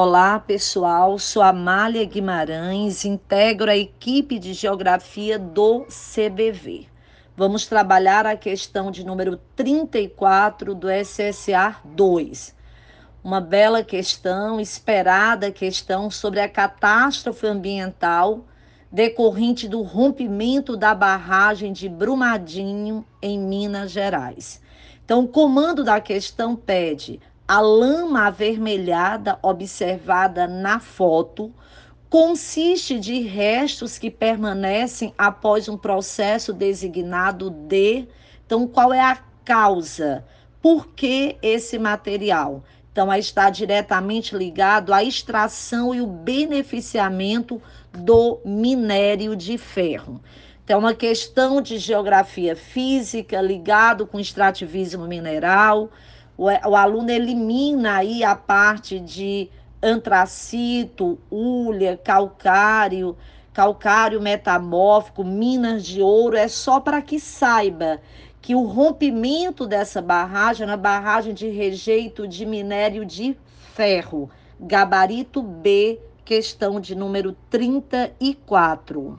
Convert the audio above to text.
Olá, pessoal. Sou Amália Guimarães, integro a equipe de Geografia do CBV. Vamos trabalhar a questão de número 34 do SSA 2. Uma bela questão, esperada questão sobre a catástrofe ambiental decorrente do rompimento da barragem de Brumadinho, em Minas Gerais. Então, o comando da questão pede a lama avermelhada observada na foto consiste de restos que permanecem após um processo designado de. Então, qual é a causa? Por que esse material? Então, está diretamente ligado à extração e o beneficiamento do minério de ferro. Então, é uma questão de geografia física ligado com extrativismo mineral, o, o aluno elimina aí a parte de antracito, ulha, calcário, calcário metamórfico, minas de ouro, é só para que saiba que o rompimento dessa barragem é uma barragem de rejeito de minério de ferro, gabarito B, questão de número 34.